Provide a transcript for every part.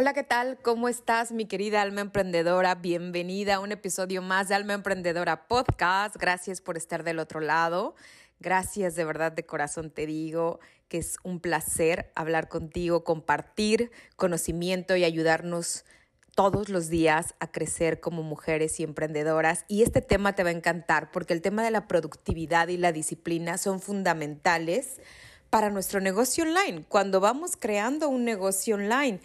Hola, ¿qué tal? ¿Cómo estás, mi querida alma emprendedora? Bienvenida a un episodio más de Alma Emprendedora Podcast. Gracias por estar del otro lado. Gracias de verdad de corazón te digo que es un placer hablar contigo, compartir conocimiento y ayudarnos todos los días a crecer como mujeres y emprendedoras. Y este tema te va a encantar porque el tema de la productividad y la disciplina son fundamentales para nuestro negocio online. Cuando vamos creando un negocio online,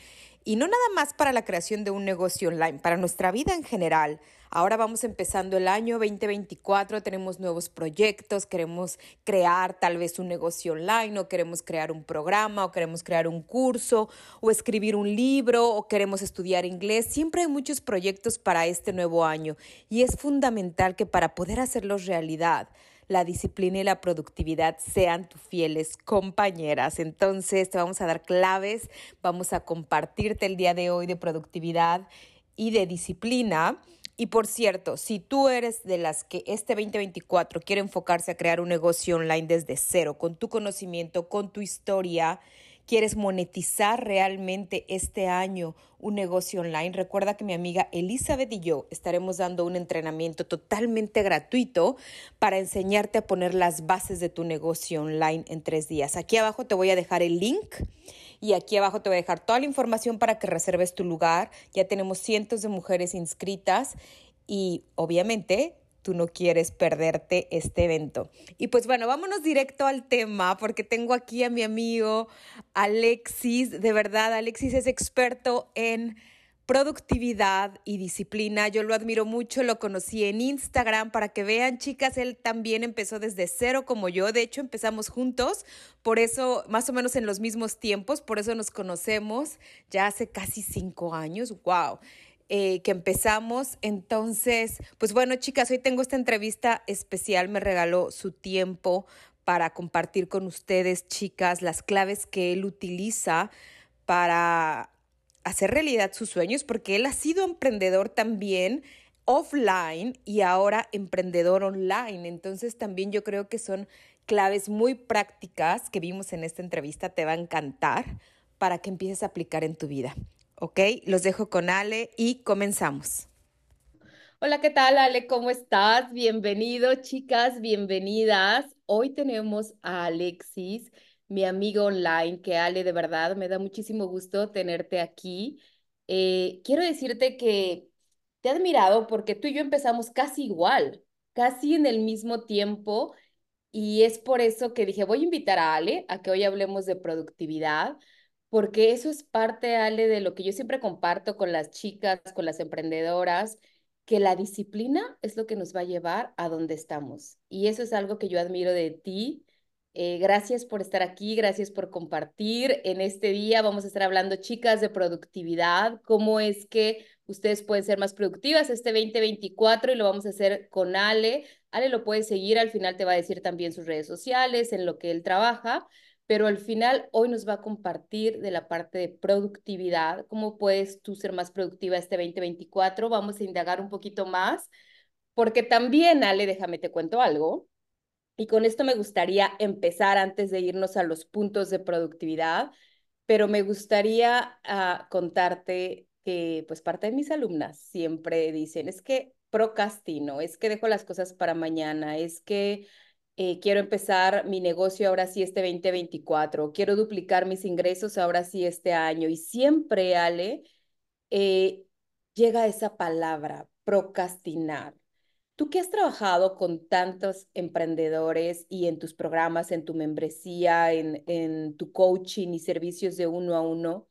y no nada más para la creación de un negocio online, para nuestra vida en general. Ahora vamos empezando el año 2024, tenemos nuevos proyectos, queremos crear tal vez un negocio online o queremos crear un programa o queremos crear un curso o escribir un libro o queremos estudiar inglés. Siempre hay muchos proyectos para este nuevo año y es fundamental que para poder hacerlos realidad, la disciplina y la productividad sean tus fieles compañeras. Entonces te vamos a dar claves, vamos a compartirte el día de hoy de productividad y de disciplina. Y por cierto, si tú eres de las que este 2024 quiere enfocarse a crear un negocio online desde cero, con tu conocimiento, con tu historia, quieres monetizar realmente este año un negocio online, recuerda que mi amiga Elizabeth y yo estaremos dando un entrenamiento totalmente gratuito para enseñarte a poner las bases de tu negocio online en tres días. Aquí abajo te voy a dejar el link. Y aquí abajo te voy a dejar toda la información para que reserves tu lugar. Ya tenemos cientos de mujeres inscritas y obviamente tú no quieres perderte este evento. Y pues bueno, vámonos directo al tema porque tengo aquí a mi amigo Alexis. De verdad, Alexis es experto en productividad y disciplina. Yo lo admiro mucho, lo conocí en Instagram para que vean, chicas, él también empezó desde cero como yo. De hecho, empezamos juntos, por eso, más o menos en los mismos tiempos, por eso nos conocemos ya hace casi cinco años. ¡Wow! Eh, que empezamos. Entonces, pues bueno, chicas, hoy tengo esta entrevista especial, me regaló su tiempo para compartir con ustedes, chicas, las claves que él utiliza para hacer realidad sus sueños, porque él ha sido emprendedor también offline y ahora emprendedor online. Entonces también yo creo que son claves muy prácticas que vimos en esta entrevista, te va a encantar para que empieces a aplicar en tu vida. ¿Ok? Los dejo con Ale y comenzamos. Hola, ¿qué tal, Ale? ¿Cómo estás? Bienvenido, chicas, bienvenidas. Hoy tenemos a Alexis, mi amigo online, que Ale, de verdad, me da muchísimo gusto tenerte aquí. Eh, quiero decirte que te he admirado porque tú y yo empezamos casi igual, casi en el mismo tiempo, y es por eso que dije, voy a invitar a Ale a que hoy hablemos de productividad porque eso es parte, Ale, de lo que yo siempre comparto con las chicas, con las emprendedoras, que la disciplina es lo que nos va a llevar a donde estamos. Y eso es algo que yo admiro de ti. Eh, gracias por estar aquí, gracias por compartir. En este día vamos a estar hablando, chicas, de productividad, cómo es que ustedes pueden ser más productivas este 2024 y lo vamos a hacer con Ale. Ale lo puedes seguir, al final te va a decir también sus redes sociales, en lo que él trabaja pero al final hoy nos va a compartir de la parte de productividad, cómo puedes tú ser más productiva este 2024. Vamos a indagar un poquito más, porque también, Ale, déjame te cuento algo. Y con esto me gustaría empezar antes de irnos a los puntos de productividad, pero me gustaría uh, contarte que pues parte de mis alumnas siempre dicen, es que procrastino, es que dejo las cosas para mañana, es que eh, quiero empezar mi negocio ahora sí este 2024, quiero duplicar mis ingresos ahora sí este año. Y siempre, Ale, eh, llega esa palabra, procrastinar. Tú que has trabajado con tantos emprendedores y en tus programas, en tu membresía, en, en tu coaching y servicios de uno a uno,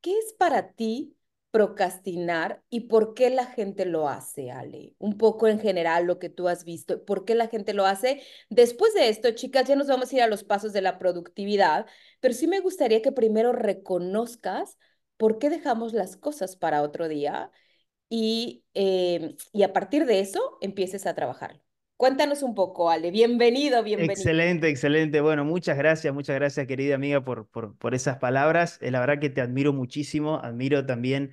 ¿qué es para ti procrastinar y por qué la gente lo hace, Ale. Un poco en general lo que tú has visto, por qué la gente lo hace. Después de esto, chicas, ya nos vamos a ir a los pasos de la productividad, pero sí me gustaría que primero reconozcas por qué dejamos las cosas para otro día y, eh, y a partir de eso empieces a trabajar. Cuéntanos un poco, Ale. Bienvenido, bienvenido. Excelente, excelente. Bueno, muchas gracias, muchas gracias, querida amiga, por, por, por esas palabras. Eh, la verdad que te admiro muchísimo. Admiro también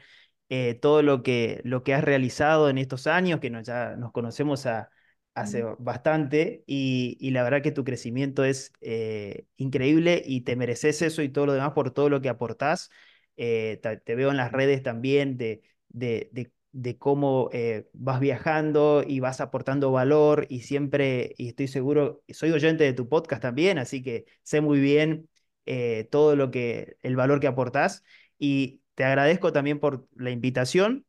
eh, todo lo que, lo que has realizado en estos años, que nos, ya nos conocemos a, hace bastante, y, y, la verdad que tu crecimiento es eh, increíble y te mereces eso y todo lo demás por todo lo que aportás. te, veo en las redes también de, de, de, cómo eh, vas viajando y vas aportando valor y siempre, y estoy seguro, soy oyente de tu podcast también, así que sé muy bien eh, todo lo que, el valor que aportás y te agradezco también por la invitación.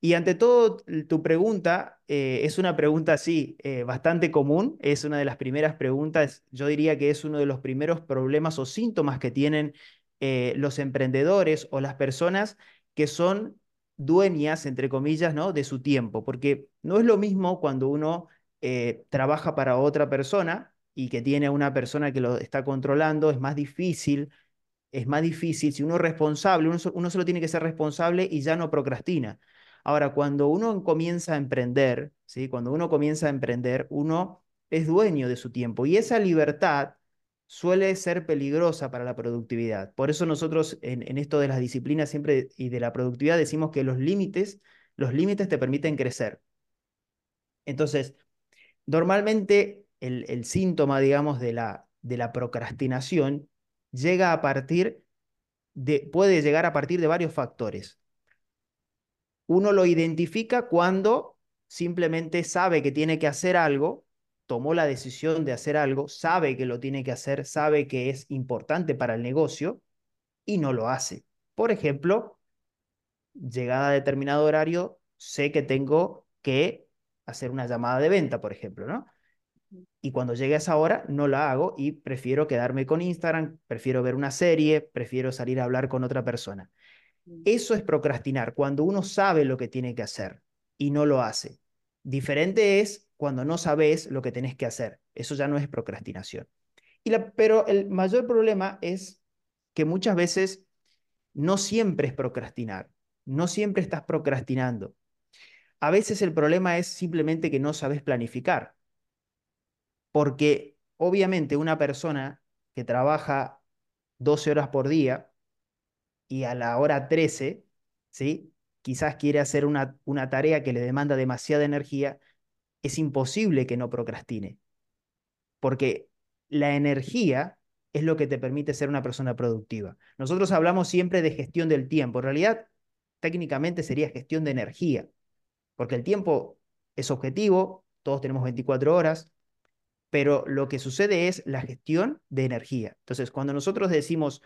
Y ante todo, tu pregunta es una pregunta, así bastante común, es una de las primeras preguntas, yo diría que es uno de los primeros problemas o síntomas que tienen eh, los emprendedores o las personas que son dueñas, entre comillas, ¿no? de su tiempo, porque no es lo mismo cuando uno eh, trabaja para otra persona y que tiene a una persona que lo está controlando, es más difícil, es más difícil, si uno es responsable, uno, uno solo tiene que ser responsable y ya no procrastina. Ahora, cuando uno comienza a emprender, ¿sí? cuando uno comienza a emprender, uno es dueño de su tiempo y esa libertad suele ser peligrosa para la productividad. Por eso nosotros en, esto de las disciplinas siempre y de la productividad decimos que los límites, los límites te permiten crecer. Entonces, normalmente el, síntoma, digamos, de la, de la procrastinación llega a partir de, puede llegar a partir de varios factores. Uno lo identifica cuando simplemente sabe que tiene que hacer algo tomó la decisión de hacer algo, sabe que lo tiene que hacer, sabe que es importante para el negocio y no lo hace. Por ejemplo, llegada a determinado horario, sé que tengo que hacer una llamada de venta, por ejemplo, ¿no? Y cuando llegue a esa hora, no la hago y prefiero quedarme con Instagram, prefiero ver una serie, prefiero salir a hablar con otra persona. Mm. Eso es procrastinar, cuando uno sabe lo que tiene que hacer y no lo hace. Diferente es cuando no sabes lo que tenés que hacer. Eso ya no es procrastinación. Y la, pero el mayor problema es que muchas veces no siempre es procrastinar, no siempre estás procrastinando. A veces el problema es simplemente que no sabes planificar. Porque obviamente una persona que trabaja 12 horas por día y a la hora 13, ¿sí? Quizás quiere hacer una, una tarea que le demanda demasiada energía, es imposible que no procrastine, porque la energía es lo que te permite ser una persona productiva. Nosotros hablamos siempre de gestión del tiempo, en realidad técnicamente sería gestión de energía, porque el tiempo es objetivo, todos tenemos 24 horas, pero lo que sucede es la gestión de energía. Entonces, cuando nosotros decimos,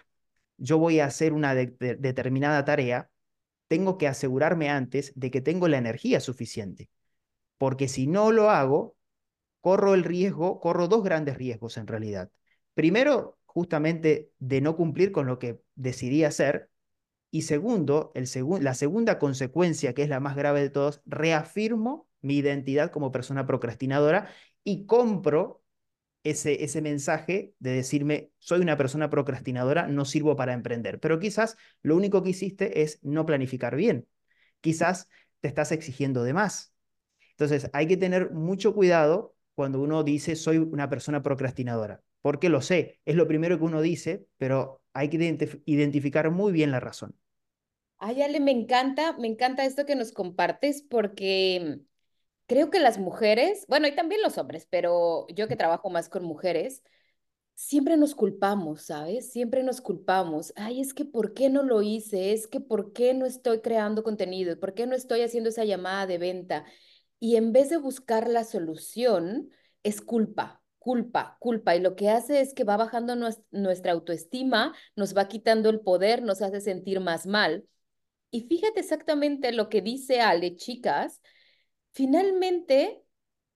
yo voy a hacer una determinada tarea, tengo que asegurarme antes de que tengo la energía suficiente porque si no lo hago, corro el riesgo, corro dos grandes riesgos en realidad. Primero, justamente de no cumplir con lo que decidí hacer, y segundo, la segunda consecuencia, que es la más grave de todos, reafirmo mi identidad como persona procrastinadora y compro ese, ese mensaje de decirme, soy una persona procrastinadora, no sirvo para emprender. Pero quizás lo único que hiciste es no planificar bien. Quizás te estás exigiendo de más. Entonces, hay que tener mucho cuidado cuando uno dice soy una persona procrastinadora, porque lo sé, es lo primero que uno dice, pero hay que identificar muy bien la razón. Ay, Ale, me encanta, me encanta esto que nos compartes porque creo que las mujeres, bueno, y también los hombres, pero yo que trabajo más con mujeres, siempre nos culpamos, ¿sabes? Siempre nos culpamos. Ay, es que ¿por qué no lo hice? Es que ¿por qué no estoy creando contenido? ¿Por qué no estoy haciendo esa llamada de venta? y en vez de buscar la solución, es culpa, culpa, culpa. Y lo que hace es que va bajando nuestra autoestima, nos va quitando el poder, nos hace sentir más mal. Y fíjate exactamente lo que dice Ale, chicas, finalmente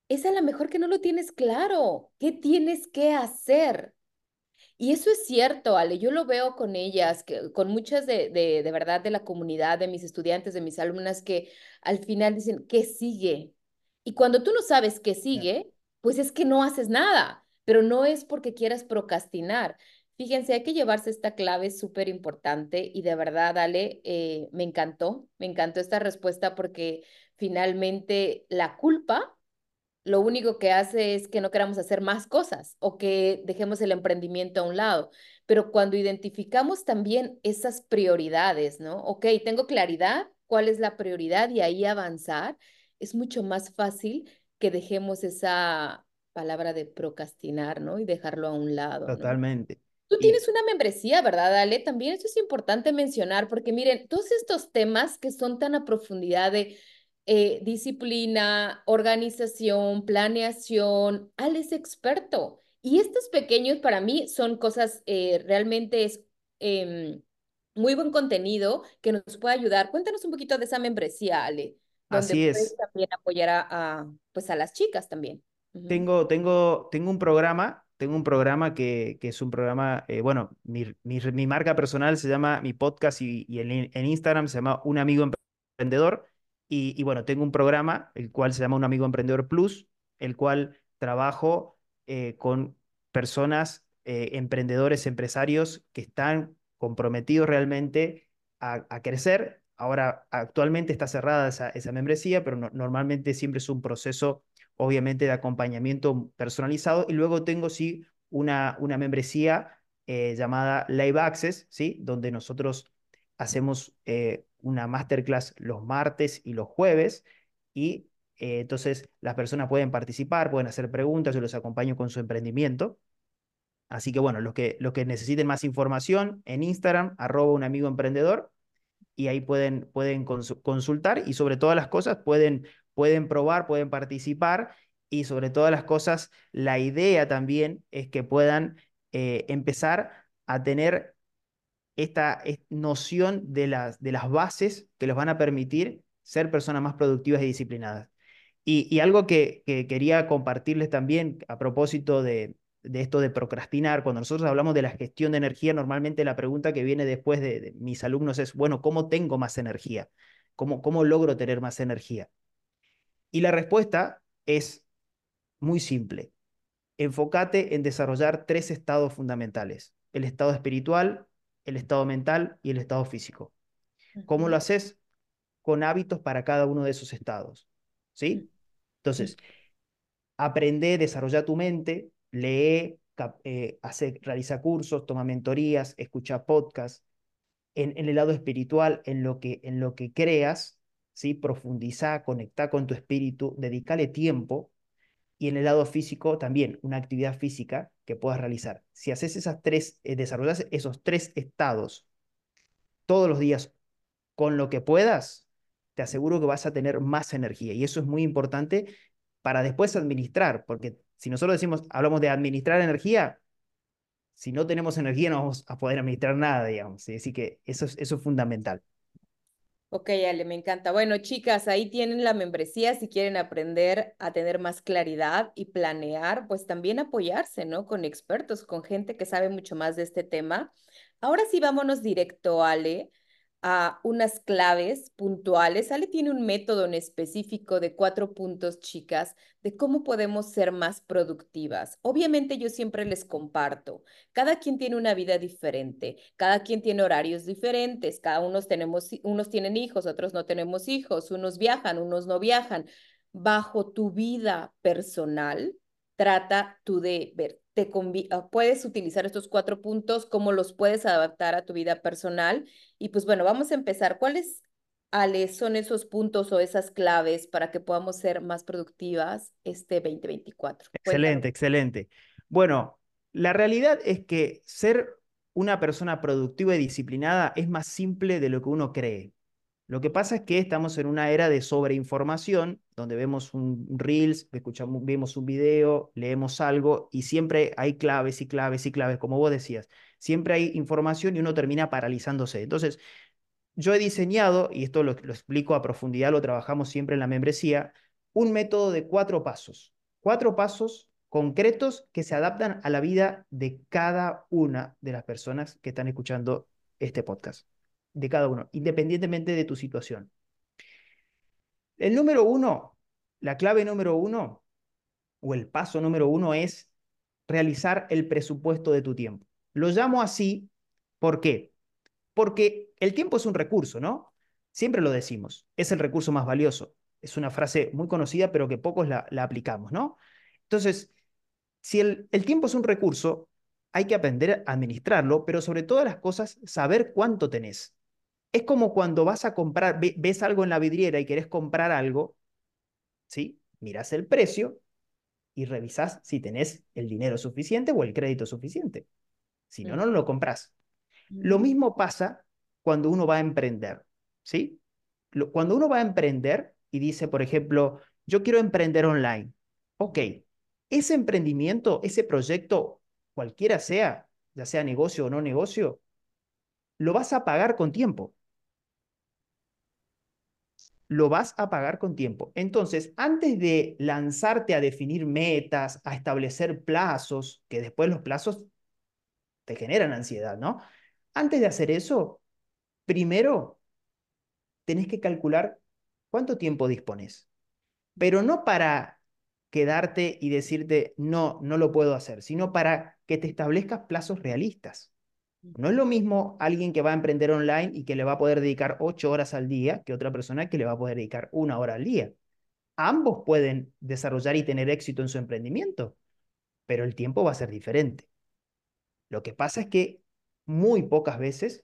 es a lo mejor que no lo tienes claro. ¿Qué tienes que hacer? Y eso es cierto, Ale, yo lo veo con ellas, que, con muchas de, de, de verdad de la comunidad, de mis estudiantes, de mis alumnas, que al final dicen, ¿qué sigue? Y cuando tú no sabes qué sigue, pues es que no haces nada, pero no es porque quieras procrastinar. Fíjense, hay que llevarse esta clave súper importante y de verdad, Ale, eh, me encantó, me encantó esta respuesta porque finalmente la culpa lo único que hace es que no queramos hacer más cosas o que dejemos el emprendimiento a un lado. Pero cuando identificamos también esas prioridades, ¿no? Ok, tengo claridad, cuál es la prioridad y ahí avanzar, es mucho más fácil que dejemos esa palabra de procrastinar, ¿no? Y dejarlo a un lado. Totalmente. Tú tienes una membresía, ¿verdad, Ale? También esto es importante mencionar porque miren, todos estos temas que son tan a profundidad de eh, disciplina, organización, planeación, Ale es experto. Y estos pequeños para mí son cosas, eh, realmente es em, muy buen contenido que nos puede ayudar. Cuéntanos un poquito de esa membresía, Ale, donde Así puedes es. también apoyar a, a, pues a las chicas también. Tengo, tengo, tengo un programa, tengo un programa que, que es un programa, eh, bueno, mi, mi, mi marca personal se llama, mi podcast y, y en, en Instagram se llama Un Amigo Emprendedor. Y, bueno, tengo un programa, el cual se llama Un Amigo Emprendedor Plus, el cual trabajo eh, con personas, eh, emprendedores, empresarios que están comprometidos realmente a, a crecer. Ahora, actualmente está cerrada esa, esa membresía, pero no, normalmente siempre es un proceso obviamente de acompañamiento personalizado. Y luego tengo, sí, una, una membresía eh, llamada Live Access, ¿sí? Donde nosotros hacemos eh, una masterclass los martes y los jueves. Y eh, entonces las personas pueden participar, pueden hacer preguntas, yo los acompaño con su emprendimiento. Así que bueno, los que, los que necesiten más información en Instagram, arroba un amigo emprendedor, y ahí pueden, pueden consultar y sobre todas las cosas pueden, pueden probar, pueden participar y sobre todas las cosas la idea también es que puedan eh, empezar a tener esta, noción de las, de las bases que les van a permitir ser personas más productivas y disciplinadas. Y, algo que, que, quería compartirles también a propósito de, de esto de procrastinar, cuando nosotros hablamos de la gestión de energía, normalmente la pregunta que viene después de, de mis alumnos es, bueno, ¿cómo tengo más energía? ¿Cómo, ¿Cómo logro tener más energía? Y la respuesta es muy simple. Enfócate en desarrollar tres estados fundamentales, el estado espiritual, el estado mental y el estado físico. ¿Cómo lo haces? Con hábitos para cada uno de esos estados. ¿Sí? Entonces, aprende, desarrolla tu mente, lee, eh, hace, realiza cursos, toma mentorías, escucha podcasts. En, en, el lado espiritual, en lo que, en lo que creas, ¿sí? profundiza, conecta con tu espíritu, dedícale tiempo. Y en el lado físico también, una actividad física que puedas realizar. Si haces esas tres, eh, desarrollas esos tres estados todos los días con lo que puedas, te aseguro que vas a tener más energía. Y eso es muy importante para después administrar, porque si nosotros decimos, hablamos de administrar energía, si no tenemos energía no vamos a poder administrar nada, digamos. Así que eso es, eso es fundamental. Ok, Ale, me encanta. Bueno, chicas, ahí tienen la membresía si quieren aprender a tener más claridad y planear, pues también apoyarse, ¿no? Con expertos, con gente que sabe mucho más de este tema. Ahora sí, vámonos directo, Ale, a unas claves puntuales. Ale tiene un método en específico de cuatro puntos, chicas, de cómo podemos ser más productivas. Obviamente yo siempre les comparto, cada quien tiene una vida diferente, cada quien tiene horarios diferentes, cada uno tenemos, unos tienen hijos, otros no tenemos hijos, unos viajan, unos no viajan. Bajo tu vida personal, trata tú de ver ah, puedes utilizar estos cuatro puntos, cómo los puedes adaptar a tu vida personal. Y pues bueno, vamos a empezar. ¿Cuáles, Ale, son esos puntos o esas claves para que podamos ser más productivas este 2024? Excelente, excelente. Bueno, la realidad es que ser una persona productiva y disciplinada es más simple de lo que uno cree. Lo que pasa es que estamos en una era de sobreinformación, donde vemos un reels, escuchamos, vemos un video, leemos algo y siempre hay claves y claves y claves, como vos decías. Siempre hay información y uno termina paralizándose. Entonces, yo he diseñado, y esto lo, lo explico a profundidad, lo trabajamos siempre en la membresía, un método de cuatro pasos. Cuatro pasos concretos que se adaptan a la vida de cada una de las personas que están escuchando este podcast de cada uno, independientemente de tu situación. El número uno, la clave número uno, o el paso número uno es realizar el presupuesto de tu tiempo. Lo llamo así, ¿por qué? Porque el tiempo es un recurso, ¿no? Siempre lo decimos, es el recurso más valioso. Es una frase muy conocida, pero que pocos la, aplicamos, ¿no? Entonces, si el, el tiempo es un recurso, hay que aprender a administrarlo, pero sobre todas las cosas, saber cuánto tenés. Es como cuando vas a comprar, ves algo en la vidriera y querés comprar algo, ¿sí? Miras el precio y revisas si tenés el dinero suficiente o el crédito suficiente. Si no, no lo compras. Lo mismo pasa cuando uno va a emprender, ¿sí? Cuando uno va a emprender y dice, por ejemplo, yo quiero emprender online. Ok, ese emprendimiento, ese proyecto, cualquiera sea, ya sea negocio o no negocio, lo vas a pagar con tiempo. Lo vas a pagar con tiempo. Entonces, antes de lanzarte a definir metas, a establecer plazos, que después los plazos te generan ansiedad, ¿no? Antes de hacer eso, primero tenés que calcular cuánto tiempo dispones. Pero no para quedarte y decirte, no, no lo puedo hacer, sino para que te establezcas plazos realistas. No es lo mismo alguien que va a emprender online y que le va a poder dedicar ocho horas al día que otra persona que le va a poder dedicar una hora al día. Ambos pueden desarrollar y tener éxito en su emprendimiento, pero el tiempo va a ser diferente. Lo que pasa es que muy pocas veces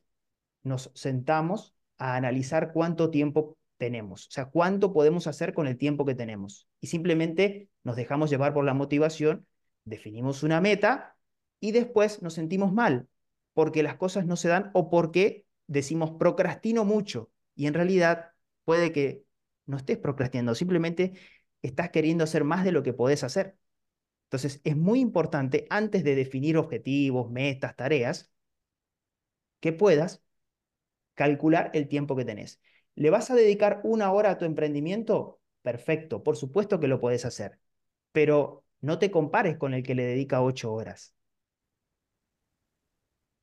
nos sentamos a analizar cuánto tiempo tenemos, o sea, cuánto podemos hacer con el tiempo que tenemos. Y simplemente nos dejamos llevar por la motivación, definimos una meta y después nos sentimos mal porque las cosas no se dan o porque decimos procrastino mucho y en realidad puede que no estés procrastinando, simplemente estás queriendo hacer más de lo que podés hacer. Entonces, es muy importante antes de definir objetivos, metas, tareas, que puedas calcular el tiempo que tenés. ¿Le vas a dedicar una hora a tu emprendimiento? Perfecto, por supuesto que lo puedes hacer, pero no te compares con el que le dedica ocho horas.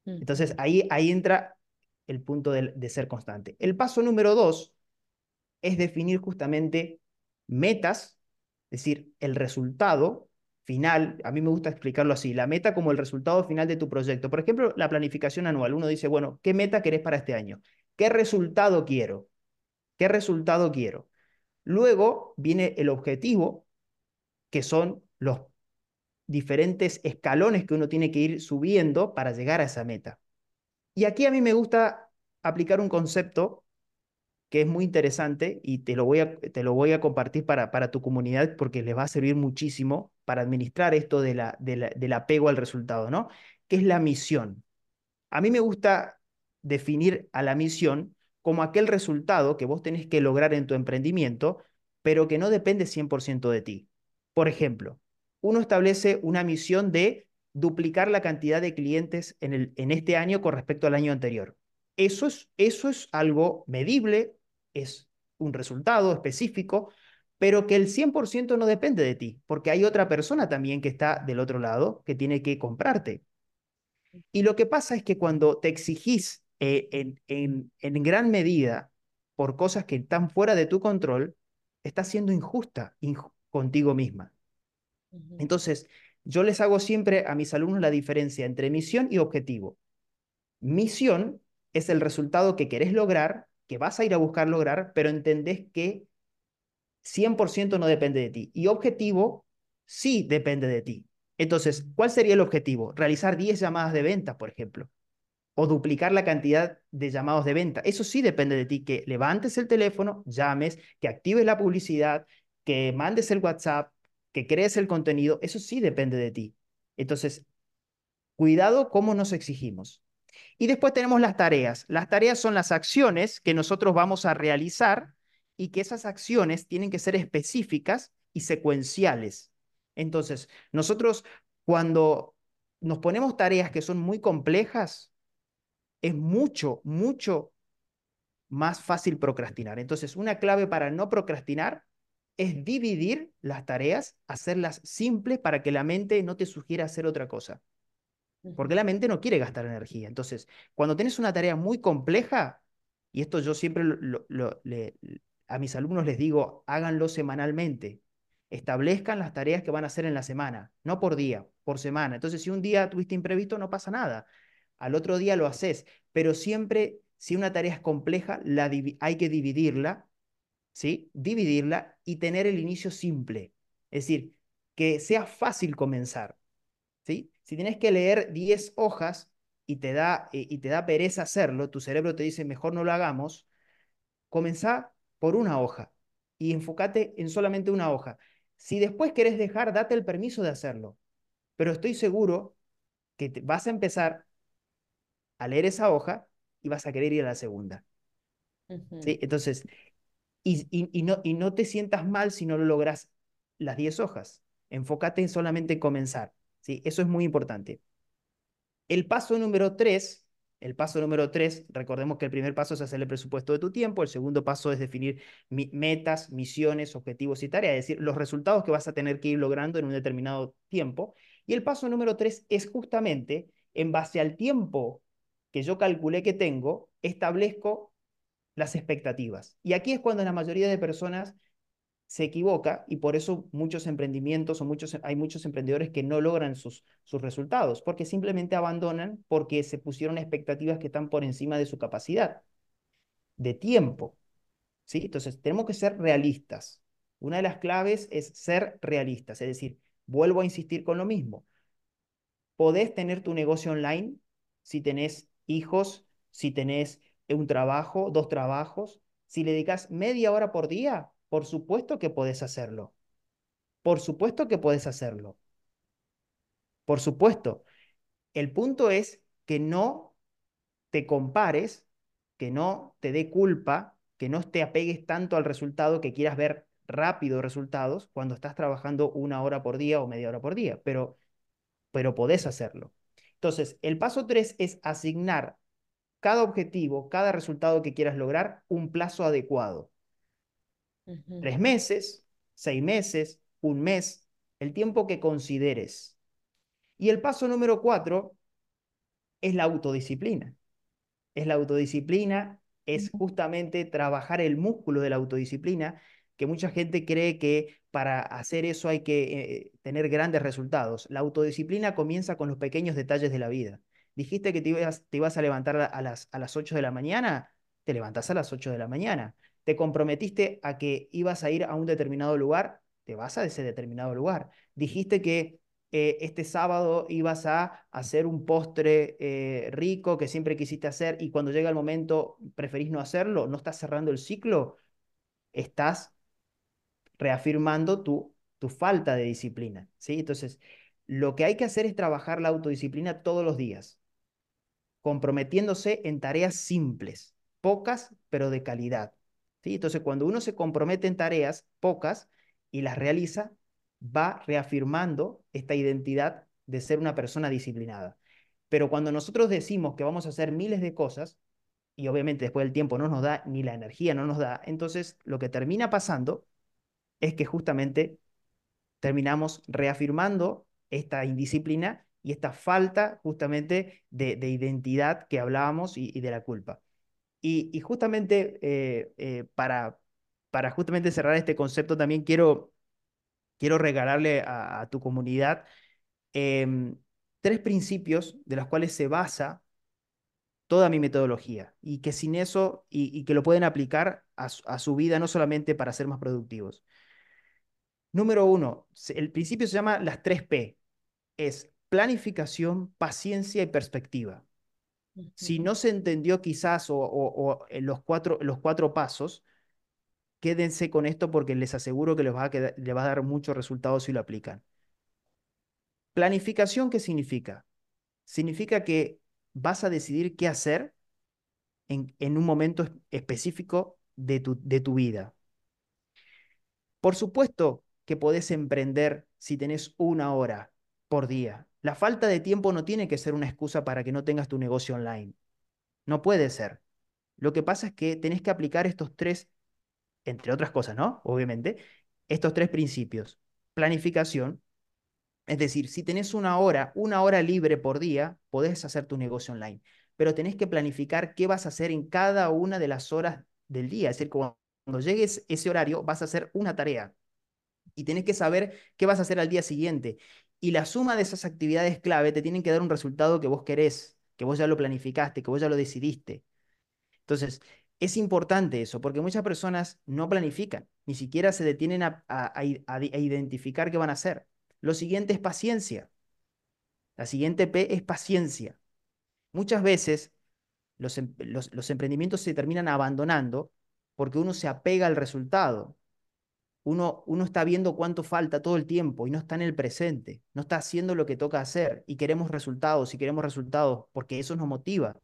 Entonces ahí, ahí entra el punto de, de ser constante. El paso número dos es definir justamente metas, es decir, el resultado final, a mí me gusta explicarlo así, la meta como el resultado final de tu proyecto. Por ejemplo, la planificación anual. Uno dice, bueno, ¿qué meta querés para este año? ¿Qué resultado quiero? ¿Qué resultado quiero? Luego viene el objetivo, que son los diferentes escalones que uno tiene que ir subiendo para llegar a esa meta. Y aquí a mí me gusta aplicar un concepto que es muy interesante y te lo voy a, te lo voy a compartir para, para tu comunidad porque les va a servir muchísimo para administrar esto de la, del apego al resultado, ¿no? Que es la misión. A mí me gusta definir a la misión como aquel resultado que vos tenés que lograr en tu emprendimiento, pero que no depende 100% de ti. Por ejemplo, uno establece una misión de duplicar la cantidad de clientes en, este año con respecto al año anterior. Eso es, algo medible, es un resultado específico, pero que el 100% no depende de ti, porque hay otra persona también que está del otro lado que tiene que comprarte. Y lo que pasa es que cuando te exigís eh, en gran medida por cosas que están fuera de tu control, estás siendo injusta contigo misma. Entonces, yo les hago siempre a mis alumnos la diferencia entre misión y objetivo. Misión es el resultado que querés lograr que vas a ir a buscar lograr, pero entendés que 100% no depende de ti. Y objetivo sí depende de ti. Entonces, ¿cuál sería el objetivo? Realizar 10 llamadas de venta, por ejemplo, o duplicar la cantidad de llamados de venta. Eso sí depende de ti, que levantes el teléfono, llames, que actives la publicidad, que mandes el WhatsApp, que crees el contenido. Eso sí depende de ti. Entonces, cuidado cómo nos exigimos. Y después tenemos las tareas. Las tareas son las acciones que nosotros vamos a realizar y que esas acciones tienen que ser específicas y secuenciales. Entonces, nosotros cuando nos ponemos tareas que son muy complejas, es mucho, mucho más fácil procrastinar. Entonces, una clave para no procrastinar es dividir las tareas, hacerlas simples para que la mente no te sugiera hacer otra cosa porque la mente no quiere gastar energía. Entonces, cuando tienes una tarea muy compleja, y esto yo siempre a mis alumnos les digo, háganlo semanalmente. Establezcan las tareas que van a hacer en la semana, no por día, por semana. Entonces, si un día tuviste imprevisto, no pasa nada. Al otro día lo haces, pero siempre, si una tarea es compleja, la hay que dividirla, ¿sí? Dividirla y tener el inicio simple. Es decir, que sea fácil comenzar, ¿sí? Si tienes que leer 10 hojas y te, da, eh, y te da pereza hacerlo, tu cerebro te dice, mejor no lo hagamos, comenzá por una hoja y enfócate en solamente una hoja. Si después querés dejar, date el permiso de hacerlo. Pero estoy seguro que vas a empezar a leer esa hoja y vas a querer ir a la segunda. ¿sí? Entonces, y, no, y no te sientas mal si no lo logras las 10 hojas. Enfócate en solamente comenzar. ¿sí? Eso es muy importante. El paso número 3 el paso número tres, recordemos que el primer paso es hacer el presupuesto de tu tiempo, el segundo paso es definir metas, misiones, objetivos y tareas, es decir, los resultados que vas a tener que ir logrando en un determinado tiempo. Y el paso número tres es justamente, en base al tiempo que yo calculé que tengo, establezco las expectativas. Y aquí es cuando la mayoría de personas se equivoca y por eso muchos emprendimientos o muchos, hay muchos emprendedores que no logran sus, sus resultados, porque simplemente abandonan porque se pusieron expectativas que están por encima de su capacidad de tiempo. ¿sí? Entonces, tenemos que ser realistas. Una de las claves es ser realistas, es decir, vuelvo a insistir con lo mismo. Podés tener tu negocio online si tenés hijos, si tenés un trabajo, dos trabajos, si le dedicas media hora por día, por supuesto que puedes hacerlo. Por supuesto que puedes hacerlo. Por supuesto. El punto es que no te compares, que no te dé culpa, que no te apegues tanto al resultado, que quieras ver rápido resultados cuando estás trabajando una hora por día o media hora por día, pero, pero podés hacerlo. Entonces, el paso tres es asignar cada objetivo, cada resultado que quieras lograr, un plazo adecuado. Tres meses, seis meses, un mes, el tiempo que consideres. Y el paso número cuatro es la autodisciplina. Es la autodisciplina, es justamente trabajar el músculo de la autodisciplina, que mucha gente cree que para hacer eso hay que eh, tener grandes resultados. La autodisciplina comienza con los pequeños detalles de la vida. Dijiste que te ibas, te ibas a levantar a las, a las 8 de la mañana, te levantas a las 8 de la mañana te comprometiste a que ibas a ir a un determinado lugar, te vas a ese determinado lugar. Dijiste que eh, este sábado ibas a hacer un postre eh, rico que siempre quisiste hacer y cuando llega el momento preferís no hacerlo, no estás cerrando el ciclo, estás reafirmando tu, tu falta de disciplina. ¿sí? Entonces, lo que hay que hacer es trabajar la autodisciplina todos los días, comprometiéndose en tareas simples, pocas pero de calidad. Entonces, cuando uno se compromete en tareas pocas y las realiza, va reafirmando esta identidad de ser una persona disciplinada. Pero cuando nosotros decimos que vamos a hacer miles de cosas, y obviamente después del tiempo no nos da, ni la energía no nos da, entonces lo que termina pasando es que justamente terminamos reafirmando esta indisciplina y esta falta justamente de, identidad que hablábamos y de la culpa. Y, justamente eh, eh, para, para justamente cerrar este concepto también quiero, quiero regalarle a, tu comunidad em, tres principios de los cuales se basa toda mi metodología y que sin eso y, que lo pueden aplicar a su, vida no solamente para ser más productivos. Número uno, el principio se llama las tres P. Es planificación, paciencia y perspectiva. Si no se entendió quizás o, los, cuatro, los cuatro pasos, quédense con esto porque les aseguro que les va a, va a dar muchos resultados si lo aplican. Planificación, ¿qué significa? Significa que vas a decidir qué hacer en, en un momento específico de tu, de tu vida. Por supuesto que podés emprender si tenés una hora por día, la falta de tiempo no tiene que ser una excusa para que no tengas tu negocio online. No puede ser. Lo que pasa es que tenés que aplicar estos tres, entre otras cosas, ¿no? Obviamente, estos tres principios. Planificación, es decir, si tenés una hora, una hora libre por día, podés hacer tu negocio online, pero tenés que planificar qué vas a hacer en cada una de las horas del día. Es decir, cuando llegues ese horario, vas a hacer una tarea y tenés que saber qué vas a hacer al día siguiente y la suma de esas actividades clave te tienen que dar un resultado que vos querés, que vos ya lo planificaste, que vos ya lo decidiste. Entonces, es importante eso, porque muchas personas no planifican, ni siquiera se detienen a, identificar qué van a hacer. Lo siguiente es paciencia. La siguiente P es paciencia. Muchas veces los, em, los emprendimientos se terminan abandonando porque uno se apega al resultado uno, está viendo cuánto falta todo el tiempo y no está en el presente, no está haciendo lo que toca hacer y queremos resultados y queremos resultados porque eso nos motiva.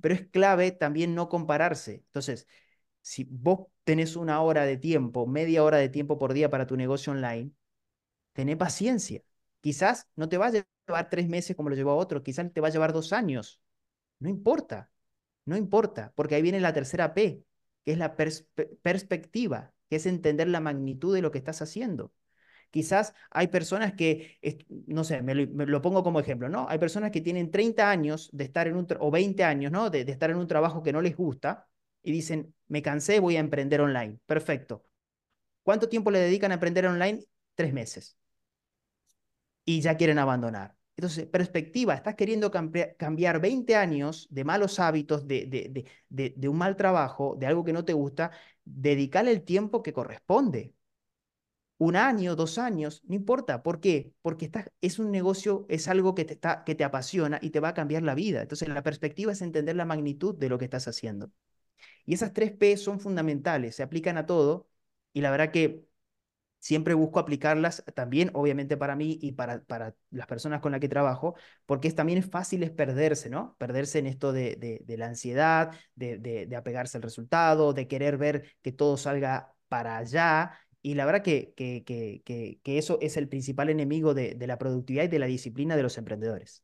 pero es clave también no compararse. Entonces, si vos tenés una hora de tiempo, media hora de tiempo por día para tu negocio online, tené paciencia. Quizás no te va a llevar tres meses como lo llevó a otro, quizás te va a llevar dos años. No importa, no importa, porque ahí viene la tercera P, que es la perspectiva, que es entender la magnitud de lo que estás haciendo. Quizás hay personas que, no sé, me lo, pongo como ejemplo, ¿no? Hay personas que tienen 30 años de estar en un, o 20 años, ¿no? de estar en un trabajo que no les gusta y dicen, me cansé, voy a emprender online. Perfecto. ¿Cuánto tiempo le dedican a emprender online? Tres meses. Y ya quieren abandonar. Entonces, perspectiva, estás queriendo cambiar 20 años de malos hábitos, de, de, un mal trabajo, de algo que no te gusta, dedicarle el tiempo que corresponde. Un año, dos años, no importa. ¿Por qué? Porque es un negocio, es algo que te, está, que te apasiona y te va a cambiar la vida. Entonces, la perspectiva es entender la magnitud de lo que estás haciendo. Y esas tres P son fundamentales, se aplican a todo y la verdad que siempre busco aplicarlas también, obviamente para mí y para, para las personas con las que trabajo, porque es, también es fácil es perderse, ¿no? Perderse en esto de, de, la ansiedad, de, de, apegarse al resultado, de querer ver que todo salga para allá. Y la verdad que, que, que, que eso es el principal enemigo de, la productividad y de la disciplina de los emprendedores.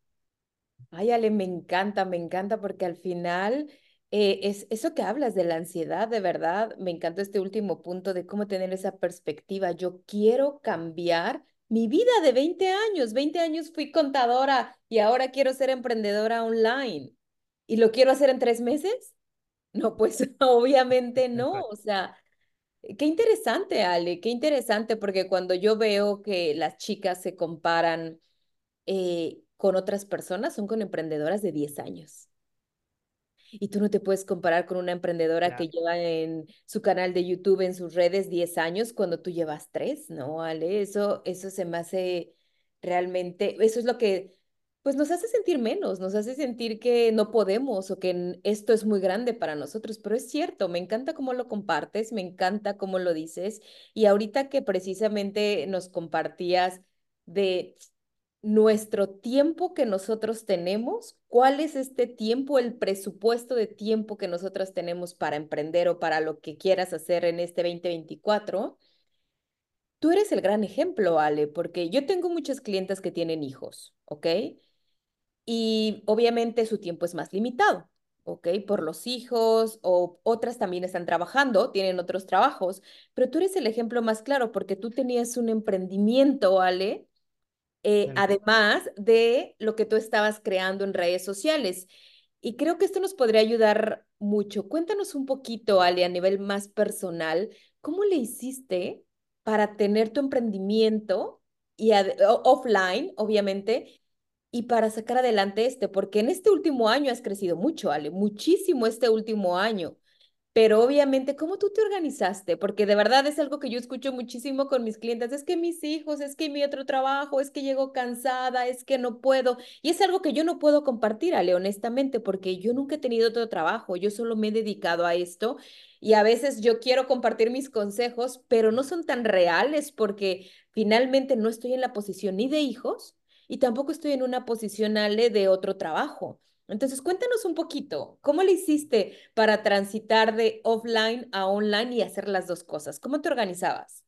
Ay, Ale, me encanta, me encanta porque al final eh, es eso que hablas de la ansiedad, de verdad, me encanta este último punto de cómo tener esa perspectiva. Yo quiero cambiar mi vida de 20 años. 20 años fui contadora y ahora quiero ser emprendedora online. ¿Y lo quiero hacer en tres meses? No, pues obviamente no. O sea, qué interesante, Ale, qué interesante, porque cuando yo veo que las chicas se comparan eh, con otras personas, son con emprendedoras de 10 años y tú no te puedes comparar con una emprendedora que lleva en su canal de YouTube, en sus redes 10 años, cuando tú llevas 3, ¿no, Ale? Eso, eso se me hace realmente, eso es lo que, pues nos hace sentir menos, nos hace sentir que no podemos o que esto es muy grande para nosotros, pero es cierto, me encanta cómo lo compartes, me encanta cómo lo dices, y ahorita que precisamente nos compartías de nuestro tiempo que nosotros tenemos, cuál es este tiempo, el presupuesto de tiempo que nosotros tenemos para emprender o para lo que quieras hacer en este 2024. Tú eres el gran ejemplo, Ale, porque yo tengo muchas clientes que tienen hijos, ¿ok? Y obviamente su tiempo es más limitado, ¿ok? Por los hijos o otras también están trabajando, tienen otros trabajos, pero tú eres el ejemplo más claro porque tú tenías un emprendimiento, Ale, eh, además de lo que tú estabas creando en redes sociales. Y creo que esto nos podría ayudar mucho. Cuéntanos un poquito, Ale, a nivel más personal, ¿cómo le hiciste para tener tu emprendimiento y offline, obviamente, y para sacar adelante este? Porque en este último año has crecido mucho, Ale, muchísimo este último año. Pero obviamente, ¿cómo tú te organizaste? Porque de verdad es algo que yo escucho muchísimo con mis clientes. Es que mis hijos, es que mi otro trabajo, es que llego cansada, es que no puedo. Y es algo que yo no puedo compartir, Ale, honestamente, porque yo nunca he tenido otro trabajo. Yo solo me he dedicado a esto. Y a veces yo quiero compartir mis consejos, pero no son tan reales porque finalmente no estoy en la posición ni de hijos y tampoco estoy en una posición, Ale, de otro trabajo. Entonces, cuéntanos un poquito, ¿cómo le hiciste para transitar de offline a online y hacer las dos cosas? ¿Cómo te organizabas?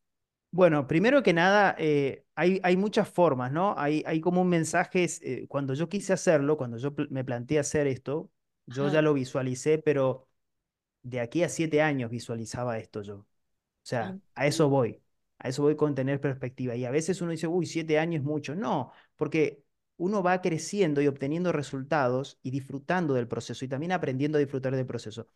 Bueno, primero que nada, eh, hay, hay, muchas formas, ¿no? Hay, hay como un mensaje, eh, cuando yo quise hacerlo, cuando yo me planteé hacer esto, yo ya lo visualicé, pero de aquí a siete años visualizaba esto yo. O sea, a eso voy, a eso voy con tener perspectiva. Y a veces uno dice, uy, siete años es mucho. No, porque uno va creciendo y obteniendo resultados y disfrutando del proceso y también aprendiendo a disfrutar del proceso.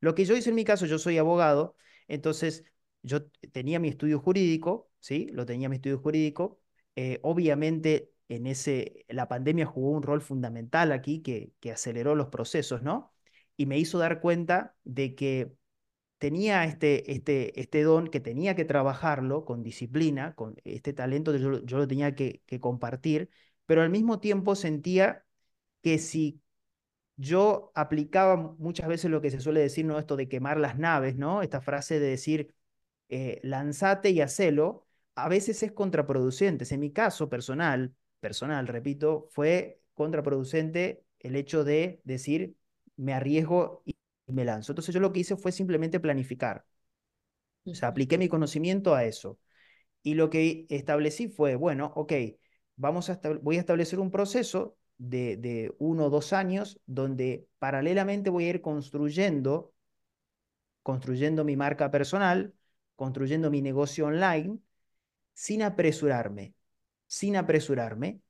Lo que yo hice en mi caso, yo soy abogado, entonces yo tenía mi estudio jurídico, ¿sí? Lo tenía mi estudio jurídico. Eh, obviamente en ese, la pandemia jugó un rol fundamental aquí que, que aceleró los procesos, ¿no? Y me hizo dar cuenta de que tenía este, este, este don, que tenía que trabajarlo con disciplina, con este talento, yo, yo lo tenía que, que compartir pero al mismo tiempo sentía que si yo aplicaba muchas veces lo que se suele decir, ¿no? Esto de quemar las naves, ¿no? Esta frase de decir, eh, lanzate y hacelo, a veces es contraproducente. En mi caso personal, personal, repito, fue contraproducente el hecho de decir, me arriesgo y me lanzo. Entonces yo lo que hice fue simplemente planificar. O sea, apliqué mi conocimiento a eso. Y lo que establecí fue, bueno, ok, vamos a voy a establecer un proceso de, de uno o dos años donde paralelamente voy a ir construyendo, construyendo mi marca personal, construyendo mi negocio online, sin apresurarme, sin apresurarme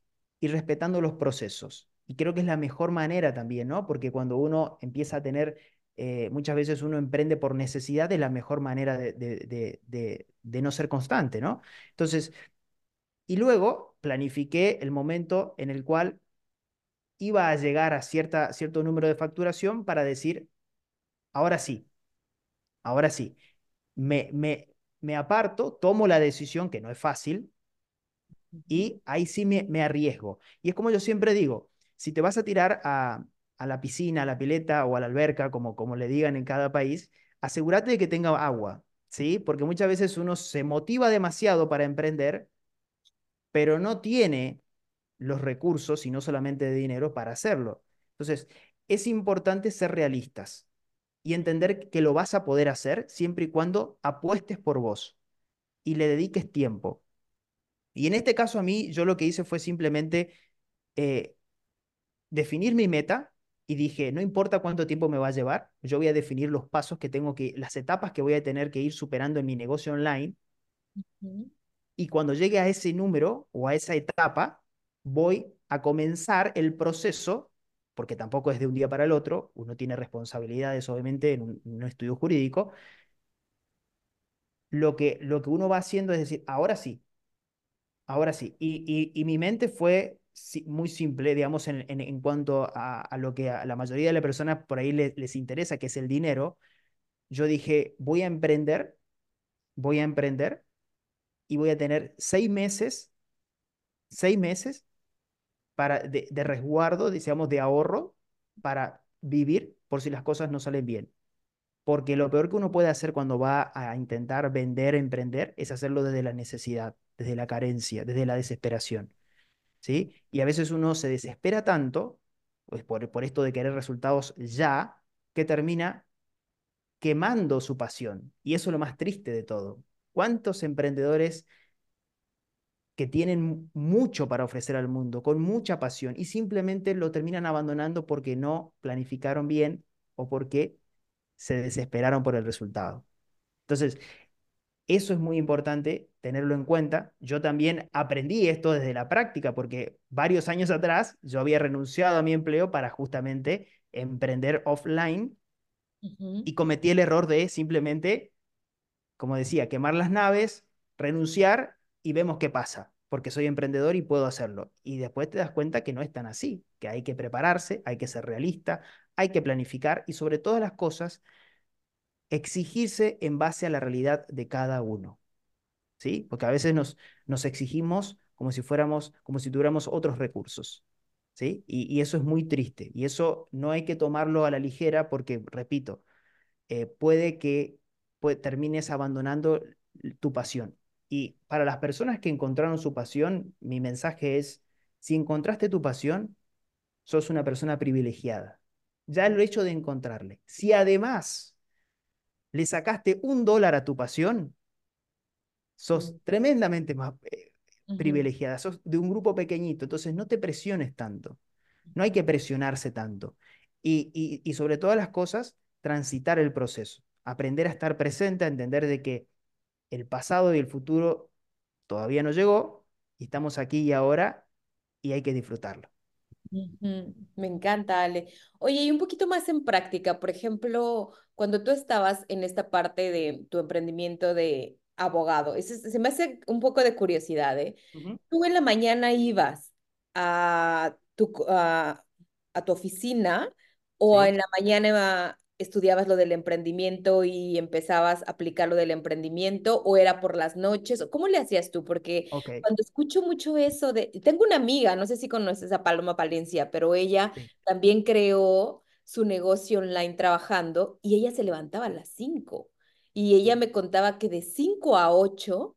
y respetando los procesos. Y creo que es la mejor manera también, ¿no? Porque cuando uno empieza a tener, eh, muchas veces uno emprende por necesidad, es la mejor manera de, de, de, de no ser constante, ¿no? Entonces, y luego planifiqué el momento en el cual iba a llegar a cierta, cierto número de facturación para decir, ahora sí, ahora sí, me, me, me aparto, tomo la decisión, que no es fácil, y ahí sí me, me arriesgo. Y es como yo siempre digo, si te vas a tirar a, a la piscina, a la pileta o a la alberca, como, como le digan en cada país, asegúrate de que tenga agua, ¿sí? Porque muchas veces uno se motiva demasiado para emprender, pero no tiene los recursos y no solamente de dinero para hacerlo. Entonces, es importante ser realistas y entender que lo vas a poder hacer siempre y cuando apuestes por vos y le dediques tiempo. Y en este caso a mí, yo lo que hice fue simplemente eh, definir mi meta y dije, no importa cuánto tiempo me va a llevar, yo voy a definir los pasos que tengo que, las etapas que voy a tener que ir superando en mi negocio online. Y cuando llegue a ese número o a esa etapa, voy a comenzar el proceso, porque tampoco es de un día para el otro, uno tiene responsabilidades obviamente en un, estudio jurídico, lo que, lo que uno va haciendo es decir, ahora sí, ahora sí. Y, y, mi mente fue muy simple, digamos, en, en, cuanto a, lo que a la mayoría de las personas por ahí les interesa, que es el dinero. Yo dije, voy a emprender, voy a emprender y voy a tener seis meses, seis meses para, de, de resguardo, digamos, de ahorro para vivir por si las cosas no salen bien. Porque lo peor que uno puede hacer cuando va a intentar vender, emprender, es hacerlo desde la necesidad, desde la carencia, desde la desesperación. ¿Sí? Y a veces uno se desespera tanto, pues por, por esto de querer resultados ya, que termina quemando su pasión. Y eso es lo más triste de todo. ¿Cuántos emprendedores que tienen mucho para ofrecer al mundo, con mucha pasión, y simplemente lo terminan abandonando porque no planificaron bien o porque se desesperaron por el resultado. Entonces, eso es muy importante tenerlo en cuenta. Yo también aprendí esto desde la práctica porque varios años atrás yo había renunciado a mi empleo para justamente emprender offline y cometí el error de simplemente, como decía, quemar las naves, renunciar y vemos qué pasa, porque soy emprendedor y puedo hacerlo. Y después te das cuenta que no es tan así, que hay que prepararse, hay que ser realista, hay que planificar y sobre todas las cosas, exigirse en base a la realidad de cada uno. ¿Sí? Porque a veces nos, nos exigimos como si fuéramos, como si tuviéramos otros recursos. ¿Sí? Y, y eso es muy triste. Y eso no hay que tomarlo a la ligera porque, repito, eh, puede que termines abandonando tu pasión. Y para las personas que encontraron su pasión, mi mensaje es, si encontraste tu pasión, sos una persona privilegiada. Ya el hecho de encontrarle. Si además le sacaste un dólar a tu pasión, sos tremendamente más eh, privilegiada, sos de un grupo pequeñito, entonces no te presiones tanto, no hay que presionarse tanto. Y, y, y sobre todas las cosas, transitar el proceso, aprender a estar presente, a entender de que el pasado y el futuro todavía no llegó y estamos aquí y ahora y hay que disfrutarlo. Me encanta, Ale. Oye, y un poquito más en práctica, por ejemplo, cuando tú estabas en esta parte de tu emprendimiento de abogado, se me hace un poco de curiosidad, ¿eh? Tú en la mañana ibas a tu, a, a tu oficina o en la mañana estudiabas lo del emprendimiento y empezabas a aplicar lo del emprendimiento o era por las noches? ¿Cómo le hacías tú? Porque cuando escucho mucho eso de... Tengo una amiga, no sé si conoces a Paloma Palencia, pero ella también creó su negocio online trabajando y ella se levantaba a las 5 y ella me contaba que de 5 a 8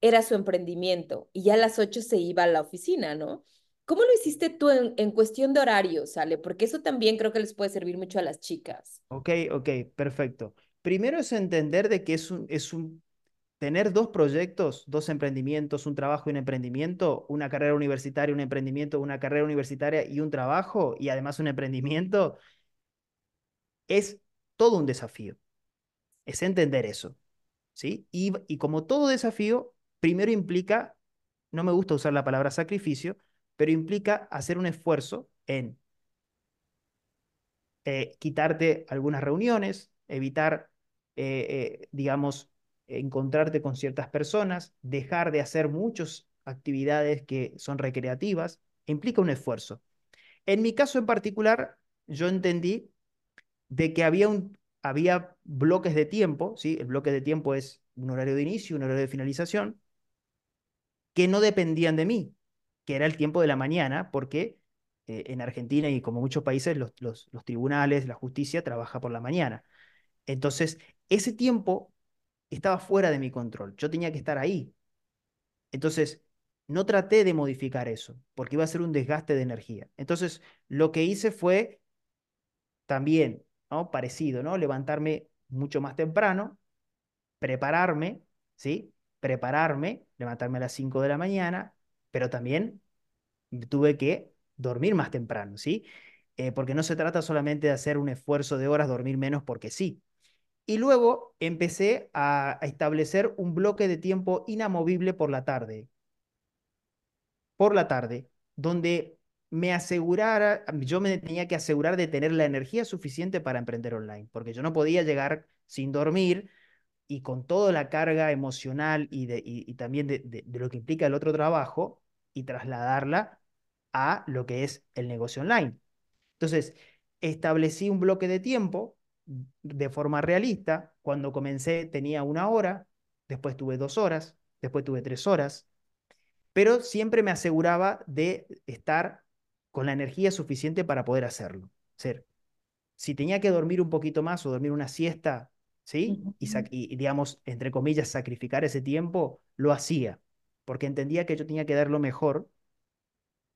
era su emprendimiento y ya a las 8 se iba a la oficina, ¿no? ¿Cómo lo hiciste tú en, en cuestión de horario, Sale? Porque eso también creo que les puede servir mucho a las chicas. Ok, ok, perfecto. Primero es entender de que es un, es un tener dos proyectos, dos emprendimientos, un trabajo y un emprendimiento, una carrera universitaria, un emprendimiento, una carrera universitaria y un trabajo, y además un emprendimiento, es todo un desafío. Es entender eso. ¿sí? Y, y como todo desafío, primero implica, no me gusta usar la palabra sacrificio, pero implica hacer un esfuerzo en eh, quitarte algunas reuniones, evitar, eh, eh, digamos, encontrarte con ciertas personas, dejar de hacer muchas actividades que son recreativas, implica un esfuerzo. En mi caso en particular, yo entendí de que había, un, había bloques de tiempo, ¿sí? el bloque de tiempo es un horario de inicio, un horario de finalización, que no dependían de mí, que era el tiempo de la mañana, porque eh, en Argentina y como muchos países los, tribunales, la justicia trabaja por la mañana. Entonces, ese tiempo estaba fuera de mi control, yo tenía que estar ahí. Entonces, no traté de modificar eso, porque iba a ser un desgaste de energía. Entonces, lo que hice fue también, ¿no? Parecido, ¿no? Levantarme mucho más temprano, prepararme, ¿sí? Prepararme, levantarme a las 5 de la mañana, pero también tuve que dormir más temprano, ¿sí? Eh, porque no se trata solamente de hacer un esfuerzo de horas, dormir menos porque sí. Y luego empecé a, establecer un bloque de tiempo inamovible por la tarde. Por la tarde, donde me asegurara, yo me tenía que asegurar de tener la energía suficiente para emprender online, porque yo no podía llegar sin dormir y con toda la carga emocional y, de, y, también de, lo que implica el otro trabajo y trasladarla a lo que es el negocio online. Entonces, establecí un bloque de tiempo de forma realista. Cuando comencé tenía una hora, después tuve dos horas, después tuve tres horas, pero siempre me aseguraba de estar con la energía suficiente para poder hacerlo. Ser, si tenía que dormir un poquito más o dormir una siesta, ¿sí? Y, y, digamos, entre comillas, sacrificar ese tiempo, lo hacía, porque entendía que yo tenía que dar lo mejor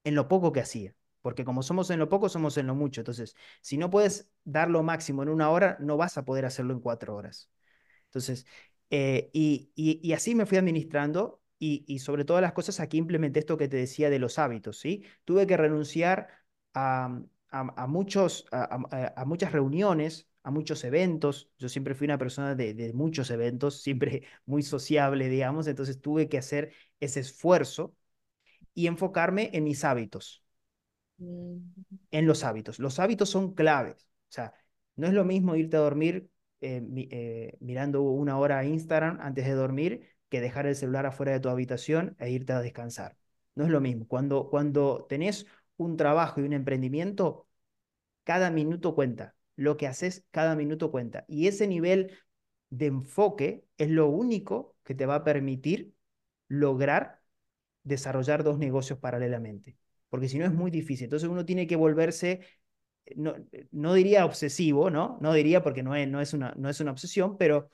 en lo poco que hacía. Porque como somos en lo poco, somos en lo mucho. Entonces, si no puedes dar lo máximo en una hora, no vas a poder hacerlo en cuatro horas. Entonces, eh, y, y, así me fui administrando y, y, sobre todas las cosas aquí implementé esto que te decía de los hábitos, ¿sí? Tuve que renunciar a, a muchos, a, a, muchas reuniones, a muchos eventos. Yo siempre fui una persona de, de muchos eventos, siempre muy sociable, digamos, entonces tuve que hacer ese esfuerzo y enfocarme en mis hábitos. Mm. En los hábitos. Los hábitos son claves. O sea, no es lo mismo irte a dormir eh, mi, eh, mirando una hora a Instagram antes de dormir que dejar el celular afuera de tu habitación e irte a descansar. No es lo mismo. Cuando, cuando tenés un trabajo y un emprendimiento, cada minuto cuenta. Lo que haces, cada minuto cuenta. Y ese nivel de enfoque es lo único que te va a permitir lograr desarrollar dos negocios paralelamente, porque si no es muy difícil. Entonces uno tiene que volverse, no, no diría obsesivo, ¿no? No diría porque no es, no es, una, no es una obsesión, pero,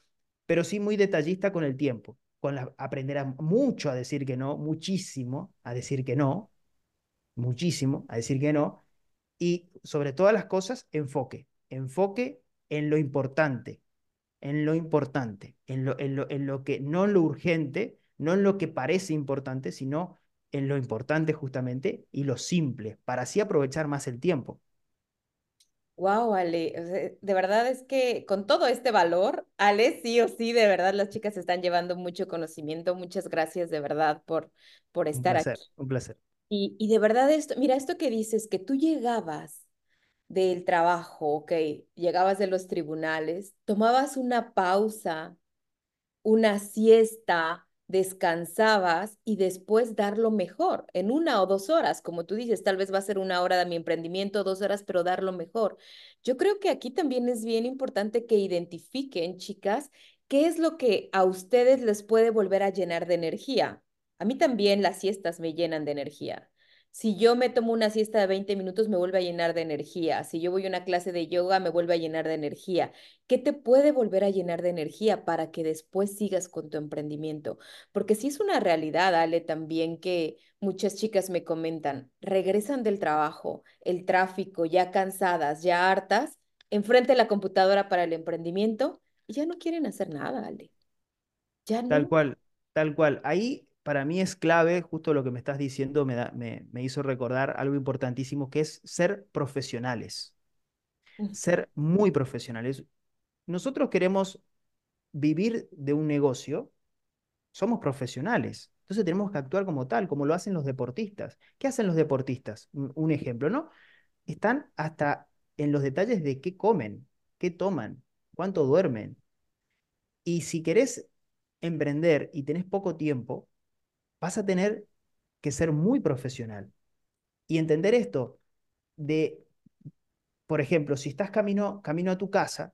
pero sí muy detallista con el tiempo, con aprender a, mucho a decir que no, muchísimo a decir que no, muchísimo a decir que no, y sobre todas las cosas, enfoque, enfoque en lo importante, en lo importante, en lo, en lo, en lo que, no en lo urgente, no en lo que parece importante, sino en lo importante justamente y lo simple, para así aprovechar más el tiempo. Wow, Ale, de verdad es que con todo este valor, Ale, sí o sí, de verdad las chicas están llevando mucho conocimiento. Muchas gracias de verdad por, por estar un placer, aquí. Un placer. Y, y de verdad esto, mira, esto que dices, que tú llegabas del trabajo, ok, llegabas de los tribunales, tomabas una pausa, una siesta, descansabas y después dar lo mejor en una o dos horas, como tú dices, tal vez va a ser una hora de mi emprendimiento, dos horas, pero dar lo mejor. Yo creo que aquí también es bien importante que identifiquen, chicas, qué es lo que a ustedes les puede volver a llenar de energía. A mí también las siestas me llenan de energía. Si yo me tomo una siesta de 20 minutos, me vuelve a llenar de energía. Si yo voy a una clase de yoga, me vuelve a llenar de energía. ¿Qué te puede volver a llenar de energía para que después sigas con tu emprendimiento? Porque sí es una realidad, Ale, también que muchas chicas me comentan, regresan del trabajo, el tráfico, ya cansadas, ya hartas, enfrente de la computadora para el emprendimiento y ya no quieren hacer nada, Ale. Ya Tal no. cual, tal cual. Ahí para mí es clave, justo lo que me estás diciendo me, da- me, me hizo recordar algo importantísimo que es ser profesionales, ser muy profesionales. Nosotros queremos vivir de un negocio, somos profesionales. Entonces tenemos que actuar como tal, como lo hacen los deportistas. ¿Qué hacen los deportistas? Un un ejemplo, ¿no? Están hasta en los detalles de qué comen, qué toman, cuánto duermen. Y si querés emprender y tenés poco tiempo, vas a tener que ser muy profesional y entender esto de, por ejemplo, si estás camino, camino a tu casa,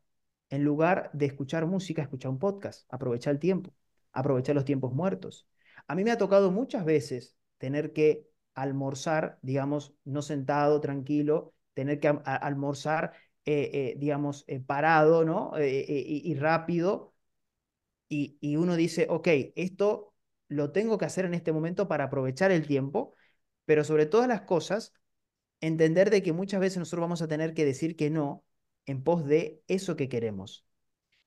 en lugar de escuchar música, escucha un podcast, aprovecha el tiempo, aprovecha los tiempos muertos. A mí me ha tocado muchas veces tener que almorzar, digamos, no sentado, tranquilo, tener que almorzar, eh, eh, digamos, eh, parado, ¿no? Y rápido y, y uno dice, ok, esto lo tengo que hacer en este momento para aprovechar el tiempo, pero sobre todas las cosas, entender de que muchas veces nosotros vamos a tener que decir que no en pos de eso que queremos.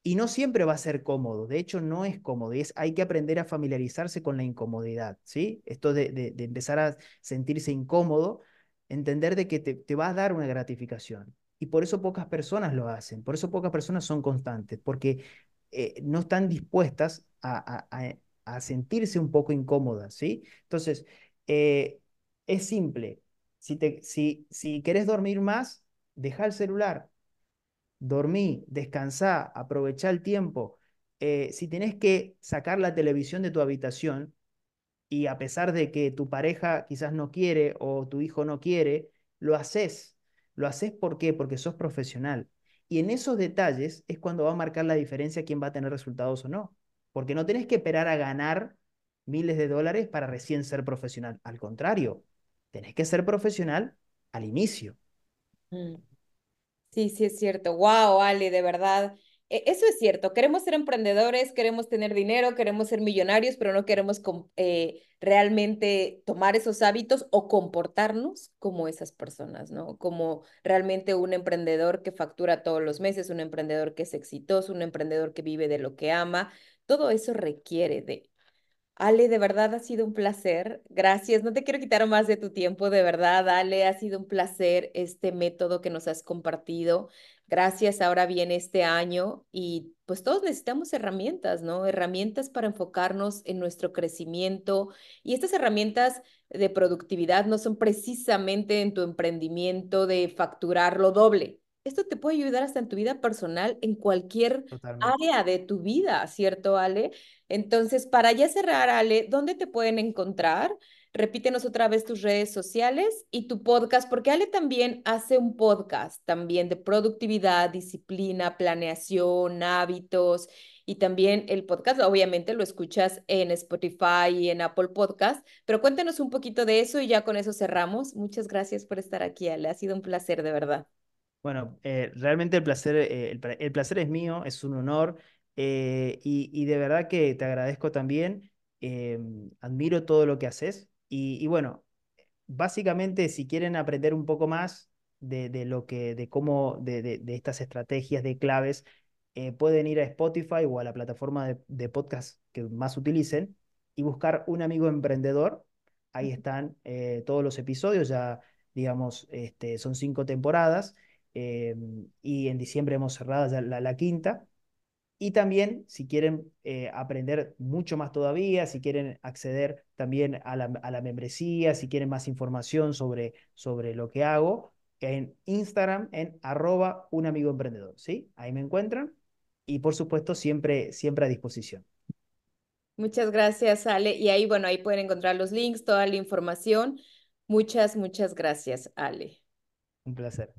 Y no siempre va a ser cómodo, de hecho no es cómodo, y es, hay que aprender a familiarizarse con la incomodidad, ¿sí? Esto de, de, empezar a sentirse incómodo, entender de que te, te va a dar una gratificación. Y por eso pocas personas lo hacen, por eso pocas personas son constantes, porque eh, no están dispuestas a, a, sentirse un poco incómodas, ¿sí? Entonces, eh, es simple, si, te, si, si querés dormir más, deja el celular, dormí, descansá, aprovechá el tiempo. Eh, si tenés que sacar la televisión de tu habitación y a pesar de que tu pareja quizás no quiere o tu hijo no quiere, lo haces. ¿Lo haces? Porque sos profesional. Y en esos detalles es cuando va a marcar la diferencia quién va a tener resultados o no. Porque no tenés que esperar a ganar miles de dólares para recién ser profesional. Al contrario, tenés que ser profesional al inicio. Mm. Sí, sí es cierto. Wow, Ale, de verdad. E- Eso es cierto. Queremos ser emprendedores, queremos tener dinero, queremos ser millonarios, pero no queremos eh, realmente tomar esos hábitos o comportarnos como esas personas, ¿no? Como realmente un emprendedor que factura todos los meses, un emprendedor que es exitoso, un emprendedor que vive de lo que ama. Todo eso requiere de Ale, de verdad ha sido un placer. Gracias. No te quiero quitar más de tu tiempo, de verdad. Ale, ha sido un placer este método que nos has compartido. Gracias. Ahora viene este año y pues todos necesitamos herramientas, ¿no? Herramientas para enfocarnos en nuestro crecimiento. Y estas herramientas de productividad no son precisamente en tu emprendimiento de facturar lo doble. Esto te puede ayudar hasta en tu vida personal, en cualquier Totalmente. área de tu vida, ¿cierto, Ale? Entonces, para ya cerrar, Ale, ¿dónde te pueden encontrar? Repítenos otra vez tus redes sociales y tu podcast, porque Ale también hace un podcast también de productividad, disciplina, planeación, hábitos y también el podcast, obviamente lo escuchas en Spotify y en Apple Podcast, pero cuéntanos un poquito de eso y ya con eso cerramos. Muchas gracias por estar aquí, Ale. Ha sido un placer, de verdad. Bueno, eh, realmente el placer, eh, el, pla- el placer es mío, es un honor eh, y, y de verdad que te agradezco también, admiro todo lo que haces y, y bueno, básicamente si quieren aprender un poco más de, de lo que, de cómo, de, de, de estas estrategias, de claves, pueden ir a Spotify o a la plataforma de, de podcast que más utilicen y buscar un amigo emprendedor. Ahí están todos los episodios, ya digamos, este, son cinco temporadas eh, y en diciembre hemos cerrado ya la, la quinta. Y también, si quieren eh, aprender mucho más todavía, si quieren acceder también a la, a la membresía, si quieren más información sobre, sobre lo que hago, en Instagram, en arroba un amigo emprendedor, ¿sí? Ahí me encuentran y por supuesto siempre, siempre a disposición. Muchas gracias, Ale. Y ahí, bueno, ahí pueden encontrar los links, toda la información. Muchas, muchas gracias, Ale. Un placer.